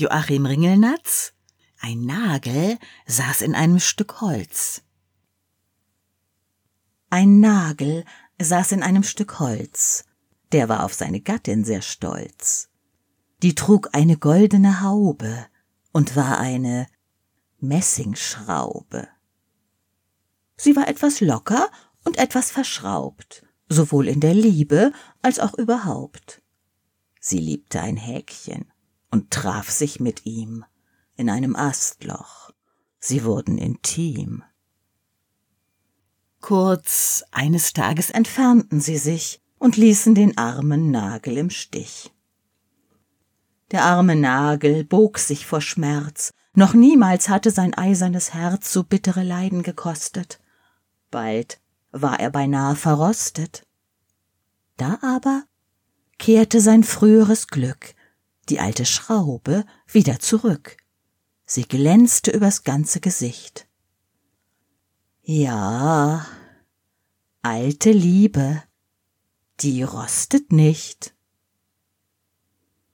Joachim Ringelnatz Ein Nagel saß in einem Stück Holz. Ein Nagel saß in einem Stück Holz, der war auf seine Gattin sehr stolz. Die trug eine goldene Haube und war eine Messingschraube. Sie war etwas locker und etwas verschraubt, sowohl in der Liebe als auch überhaupt. Sie liebte ein Häkchen und traf sich mit ihm in einem Astloch. Sie wurden intim. Kurz eines Tages entfernten sie sich und ließen den armen Nagel im Stich. Der arme Nagel bog sich vor Schmerz, noch niemals hatte sein eisernes Herz so bittere Leiden gekostet. Bald war er beinahe verrostet. Da aber kehrte sein früheres Glück, die alte Schraube, wieder zurück. Sie glänzte übers ganze Gesicht. Ja, alte Liebe, die rostet nicht.